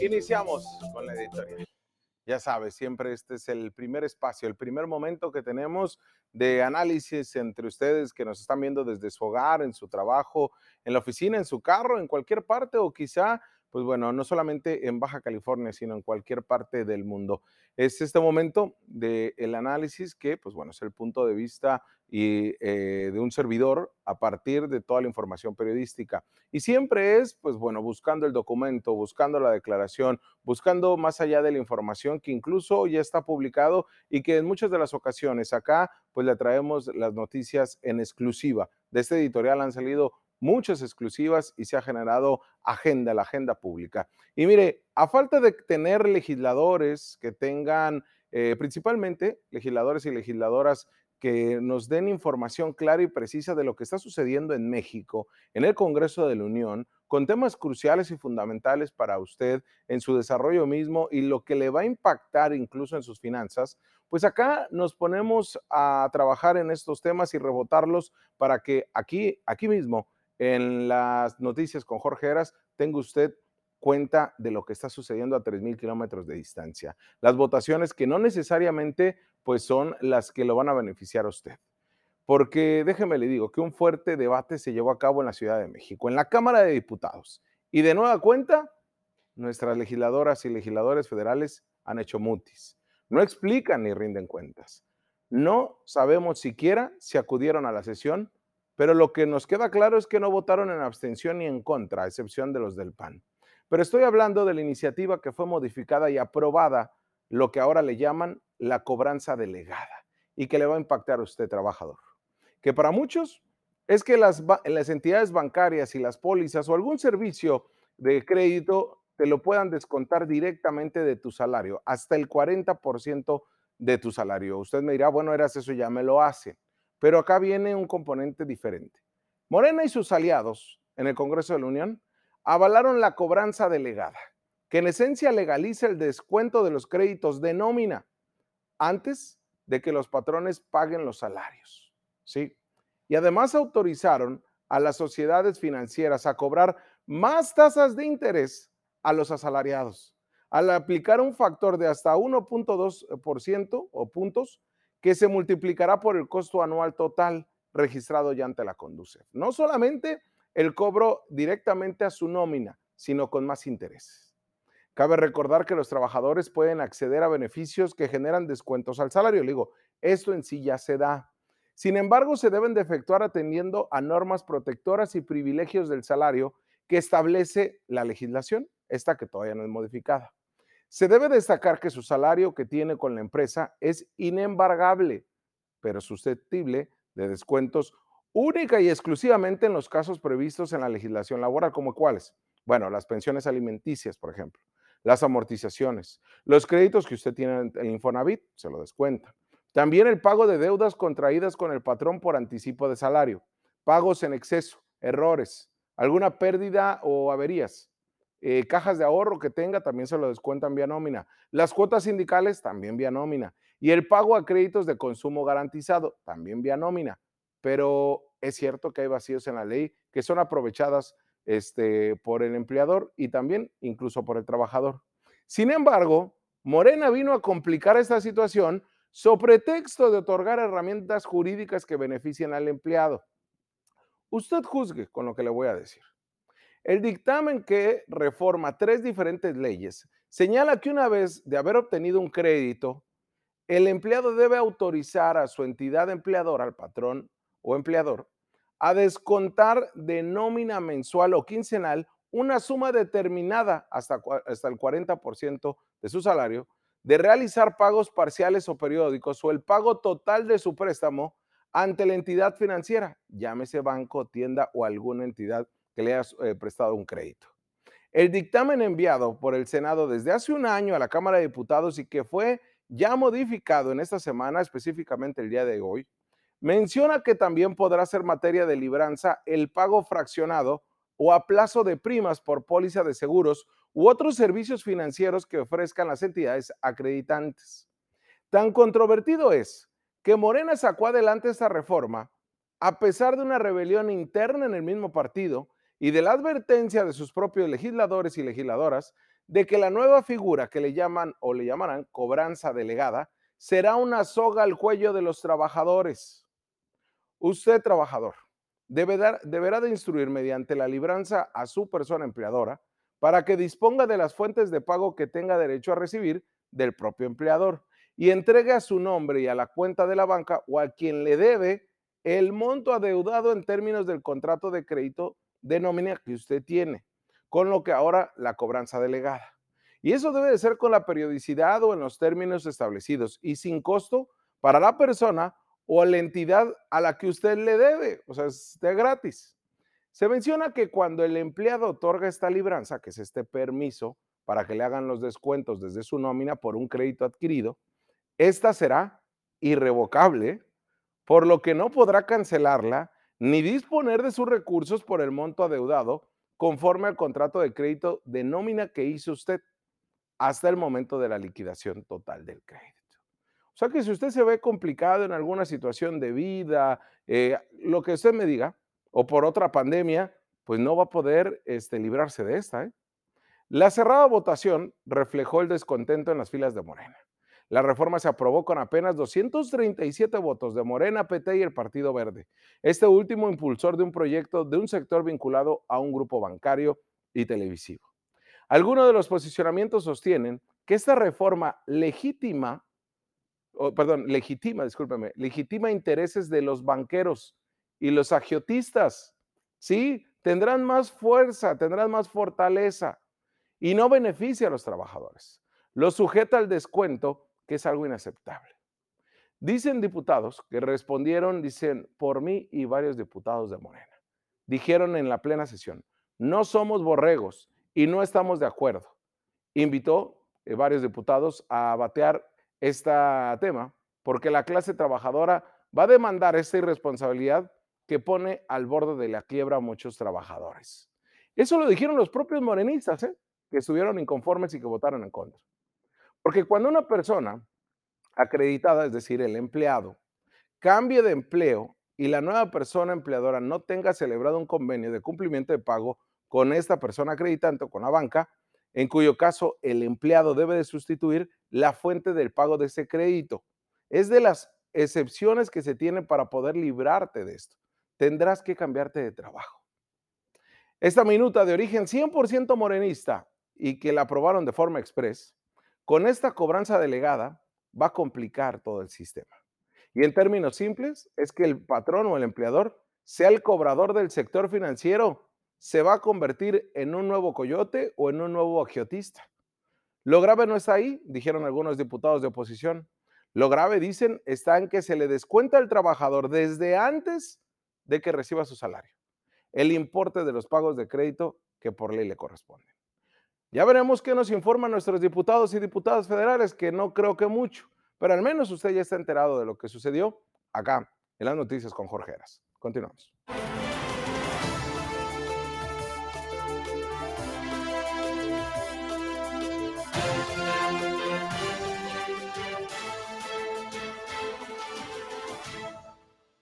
Iniciamos con la editorial. Ya sabes, siempre este es el primer espacio, el primer momento que tenemos de análisis entre ustedes que nos están viendo desde su hogar, en su trabajo, en la oficina, en su carro, en cualquier parte o quizá pues bueno, no solamente en Baja California, sino en cualquier parte del mundo. Es este momento del análisis que, pues bueno, es el punto de vista y, eh, de un servidor a partir de toda la información periodística. Y siempre es, pues bueno, buscando el documento, buscando la declaración, buscando más allá de la información que incluso ya está publicado y que en muchas de las ocasiones acá, pues le traemos las noticias en exclusiva. De este editorial han salido muchas exclusivas y se ha generado agenda, la agenda pública. Y mire, a falta de tener legisladores que tengan, eh, principalmente legisladores y legisladoras que nos den información clara y precisa de lo que está sucediendo en México, en el Congreso de la Unión, con temas cruciales y fundamentales para usted en su desarrollo mismo y lo que le va a impactar incluso en sus finanzas, pues acá nos ponemos a trabajar en estos temas y rebotarlos para que aquí, aquí mismo, en las noticias con Jorge Heras, tenga usted cuenta de lo que está sucediendo a 3.000 kilómetros de distancia. Las votaciones que no necesariamente pues son las que lo van a beneficiar a usted. Porque déjeme le digo que un fuerte debate se llevó a cabo en la Ciudad de México, en la Cámara de Diputados. Y de nueva cuenta, nuestras legisladoras y legisladores federales han hecho mutis. No explican ni rinden cuentas. No sabemos siquiera si acudieron a la sesión pero lo que nos queda claro es que no votaron en abstención ni en contra, a excepción de los del PAN. Pero estoy hablando de la iniciativa que fue modificada y aprobada, lo que ahora le llaman la cobranza delegada, y que le va a impactar a usted, trabajador. Que para muchos es que las, entidades bancarias y las pólizas o algún servicio de crédito te lo puedan descontar directamente de tu salario, hasta el 40% de tu salario. Usted me dirá, bueno, eras eso, ya me lo hacen. Pero acá viene un componente diferente. Morena y sus aliados en el Congreso de la Unión avalaron la cobranza delegada, que en esencia legaliza el descuento de los créditos de nómina antes de que los patrones paguen los salarios. ¿sí? Y además autorizaron a las sociedades financieras a cobrar más tasas de interés a los asalariados, al aplicar un factor de hasta 1.2% o puntos que se multiplicará por el costo anual total registrado ya ante la Conducef. No solamente el cobro directamente a su nómina, sino con más intereses. Cabe recordar que los trabajadores pueden acceder a beneficios que generan descuentos al salario. Le digo, esto en sí ya se da. Sin embargo, se deben de efectuar atendiendo a normas protectoras y privilegios del salario que establece la legislación, esta que todavía no es modificada. Se debe destacar que su salario que tiene con la empresa es inembargable, pero susceptible de descuentos única y exclusivamente en los casos previstos en la legislación laboral, como cuáles. Bueno, las pensiones alimenticias, por ejemplo, las amortizaciones, los créditos que usted tiene en Infonavit, se lo descuenta. También el pago de deudas contraídas con el patrón por anticipo de salario, pagos en exceso, errores, alguna pérdida o averías, eh, cajas de ahorro que tenga también se lo descuentan vía nómina. Las cuotas sindicales también vía nómina. Y el pago a créditos de consumo garantizado también vía nómina. Pero es cierto que hay vacíos en la ley que son aprovechadas este, por el empleador y también incluso por el trabajador. Sin embargo, Morena vino a complicar esta situación sobre pretexto de otorgar herramientas jurídicas que beneficien al empleado. Usted juzgue con lo que le voy a decir. El dictamen que reforma tres diferentes leyes señala que una vez de haber obtenido un crédito, el empleado debe autorizar a su entidad empleadora, al patrón o empleador, a descontar de nómina mensual o quincenal una suma determinada hasta, hasta el 40% de su salario, de realizar pagos parciales o periódicos o el pago total de su préstamo ante la entidad financiera, llámese banco, tienda o alguna entidad le has eh, prestado un crédito. El dictamen enviado por el Senado desde hace un año a la Cámara de Diputados y que fue ya modificado en esta semana, específicamente el día de hoy, menciona que también podrá ser materia de libranza el pago fraccionado o a plazo de primas por póliza de seguros u otros servicios financieros que ofrezcan las entidades acreditantes. Tan controvertido es que Morena sacó adelante esta reforma a pesar de una rebelión interna en el mismo partido y de la advertencia de sus propios legisladores y legisladoras de que la nueva figura que le llaman o le llamarán cobranza delegada será una soga al cuello de los trabajadores. Usted, trabajador, deberá de instruir mediante la libranza a su persona empleadora para que disponga de las fuentes de pago que tenga derecho a recibir del propio empleador y entregue a su nombre y a la cuenta de la banca o a quien le debe el monto adeudado en términos del contrato de crédito de nómina que usted tiene, con lo que ahora la cobranza delegada. Y eso debe de ser con la periodicidad o en los términos establecidos y sin costo para la persona o la entidad a la que usted le debe, o sea, es de gratis. Se menciona que cuando el empleado otorga esta libranza, que es este permiso para que le hagan los descuentos desde su nómina por un crédito adquirido, esta será irrevocable, por lo que no podrá cancelarla ni disponer de sus recursos por el monto adeudado conforme al contrato de crédito de nómina que hizo usted hasta el momento de la liquidación total del crédito. O sea que si usted se ve complicado en alguna situación de vida, eh, lo que usted me diga, o por otra pandemia, pues no va a poder este, librarse de esta. ¿eh? La cerrada votación reflejó el descontento en las filas de Morena. La reforma se aprobó con apenas 237 votos de Morena, PT y el Partido Verde. Este último impulsor de un proyecto de un sector vinculado a un grupo bancario y televisivo. Algunos de los posicionamientos sostienen que esta reforma legítima perdón, legitima, discúlpeme, legitima intereses de los banqueros y los agiotistas. Sí, tendrán más fuerza, tendrán más fortaleza y no beneficia a los trabajadores. Lo sujeta al descuento, que es algo inaceptable. Dicen diputados que respondieron, dicen, por mí y varios diputados de Morena. Dijeron en la plena sesión, no somos borregos y no estamos de acuerdo. Invitó eh, varios diputados a batear este tema porque la clase trabajadora va a demandar esta irresponsabilidad que pone al borde de la quiebra a muchos trabajadores. Eso lo dijeron los propios morenistas, ¿eh? que estuvieron inconformes y que votaron en contra. Porque cuando una persona acreditada, es decir, el empleado, cambie de empleo y la nueva persona empleadora no tenga celebrado un convenio de cumplimiento de pago con esta persona acreditante o con la banca, en cuyo caso el empleado debe de sustituir la fuente del pago de ese crédito. Es de las excepciones que se tienen para poder librarte de esto. Tendrás que cambiarte de trabajo. Esta minuta de origen 100% morenista y que la aprobaron de forma express, con esta cobranza delegada va a complicar todo el sistema. Y en términos simples, es que el patrón o el empleador sea el cobrador del sector financiero se va a convertir en un nuevo coyote o en un nuevo agiotista. Lo grave no está ahí, dijeron algunos diputados de oposición. Lo grave, dicen, está en que se le descuenta al trabajador desde antes de que reciba su salario, el importe de los pagos de crédito que por ley le corresponden. Ya veremos qué nos informan nuestros diputados y diputadas federales, que no creo que mucho, pero al menos usted ya está enterado de lo que sucedió acá en las noticias con Jorge Heras. Continuamos.